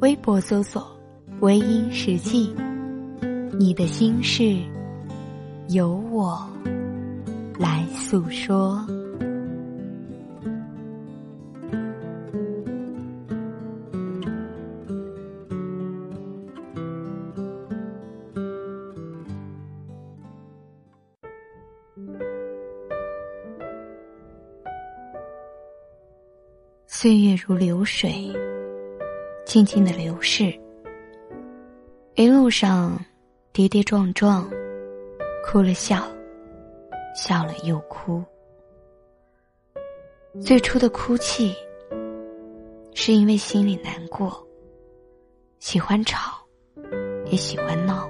微博搜索“微音时记”。你的心事，由我来诉说。岁月如流水，静静的流逝。一路上。跌跌撞撞，哭了笑，笑了又哭。最初的哭泣，是因为心里难过。喜欢吵，也喜欢闹，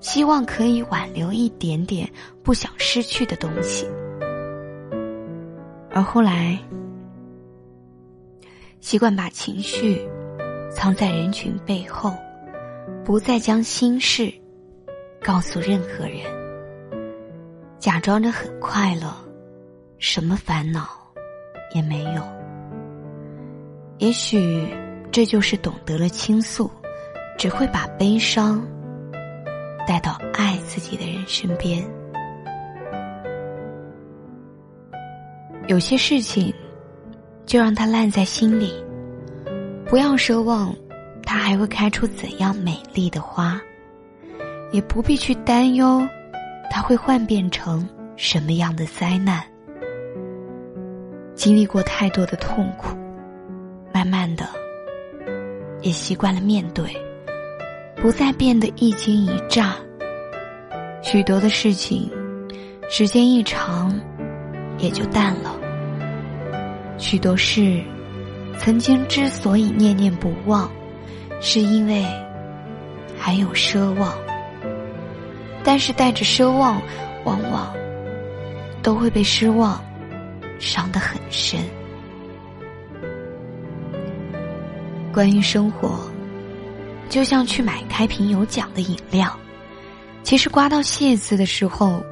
希望可以挽留一点点不想失去的东西。而后来，习惯把情绪藏在人群背后。不再将心事告诉任何人，假装着很快乐，什么烦恼也没有。也许这就是懂得了倾诉，只会把悲伤带到爱自己的人身边。有些事情就让它烂在心里，不要奢望。它还会开出怎样美丽的花？也不必去担忧，它会幻变成什么样的灾难。经历过太多的痛苦，慢慢的，也习惯了面对，不再变得一惊一乍。许多的事情，时间一长，也就淡了。许多事，曾经之所以念念不忘。是因为还有奢望，但是带着奢望，往往都会被失望伤得很深。关于生活，就像去买开瓶有奖的饮料，其实刮到“谢”字的时候，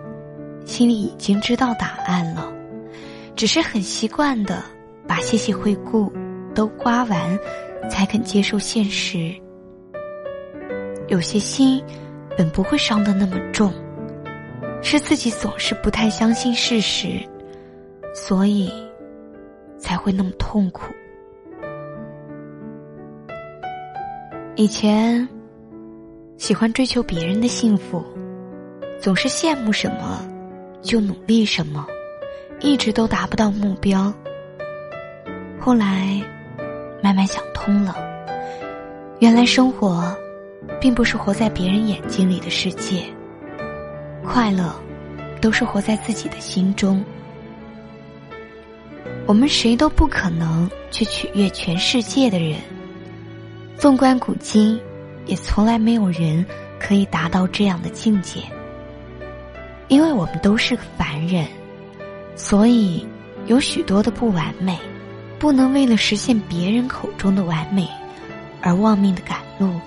心里已经知道答案了，只是很习惯的把“谢谢惠顾”都刮完。才肯接受现实。有些心本不会伤得那么重，是自己总是不太相信事实，所以才会那么痛苦。以前喜欢追求别人的幸福，总是羡慕什么就努力什么，一直都达不到目标。后来。慢慢想通了，原来生活，并不是活在别人眼睛里的世界。快乐，都是活在自己的心中。我们谁都不可能去取悦全世界的人。纵观古今，也从来没有人可以达到这样的境界。因为我们都是凡人，所以有许多的不完美。不能为了实现别人口中的完美，而忘命的赶路。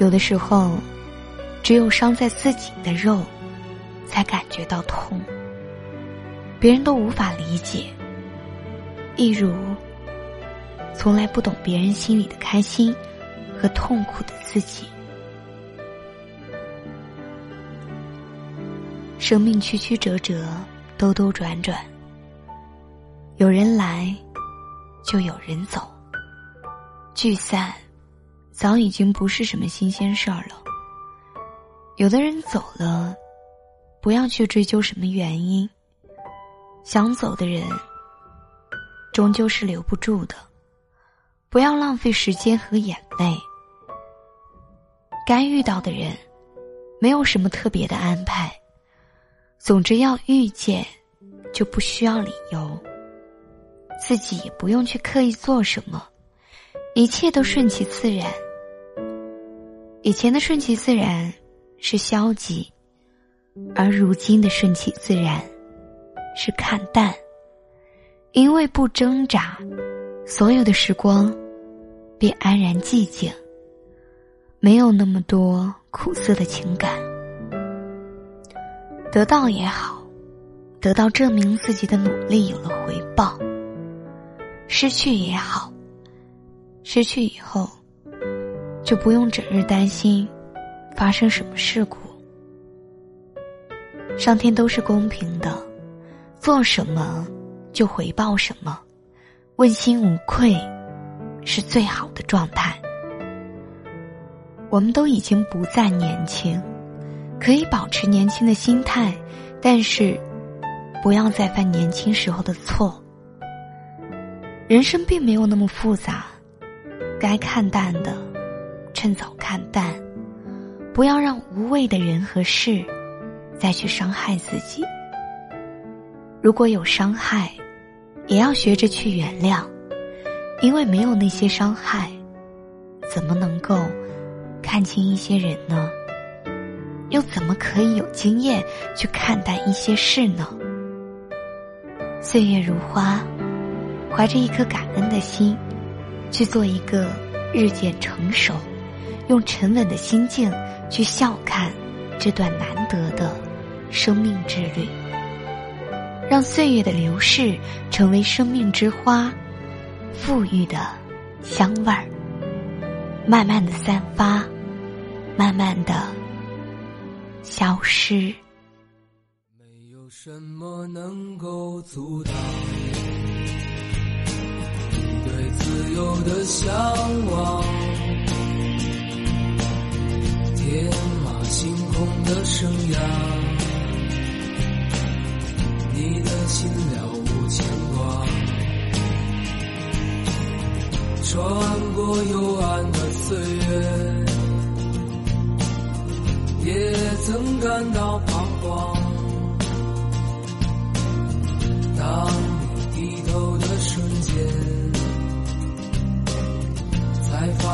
有的时候，只有伤在自己的肉，才感觉到痛。别人都无法理解，一如从来不懂别人心里的开心和痛苦的自己。生命曲曲折折，兜兜转转。有人来，就有人走。聚散，早已经不是什么新鲜事儿了。有的人走了，不要去追究什么原因。想走的人，终究是留不住的。不要浪费时间和眼泪。该遇到的人，没有什么特别的安排。总之要遇见，就不需要理由。自己也不用去刻意做什么，一切都顺其自然。以前的顺其自然是消极，而如今的顺其自然是看淡。因为不挣扎，所有的时光便安然寂静，没有那么多苦涩的情感。得到也好，得到证明自己的努力有了；失去也好，失去以后就不用整日担心发生什么事故。上天都是公平的，做什么。就回报什么，问心无愧，是最好的状态。我们都已经不再年轻，可以保持年轻的心态，但是不要再犯年轻时候的错。人生并没有那么复杂，该看淡的，趁早看淡，不要让无谓的人和事再去伤害自己。如果有伤害，也要学着去原谅，因为没有那些伤害，怎么能够看清一些人呢？又怎么可以有经验去看待一些事呢？岁月如花，怀着一颗感恩的心，去做一个日渐成熟、用沉稳的心境去笑看这段难得的生命之旅。让岁月的流逝成为生命之花，馥郁的香味儿，慢慢的散发，慢慢的消失。没有什么能够阻挡你自由的向往，天马行空的生涯。你的心了无牵挂，穿过幽暗的岁月，也曾感到彷徨。当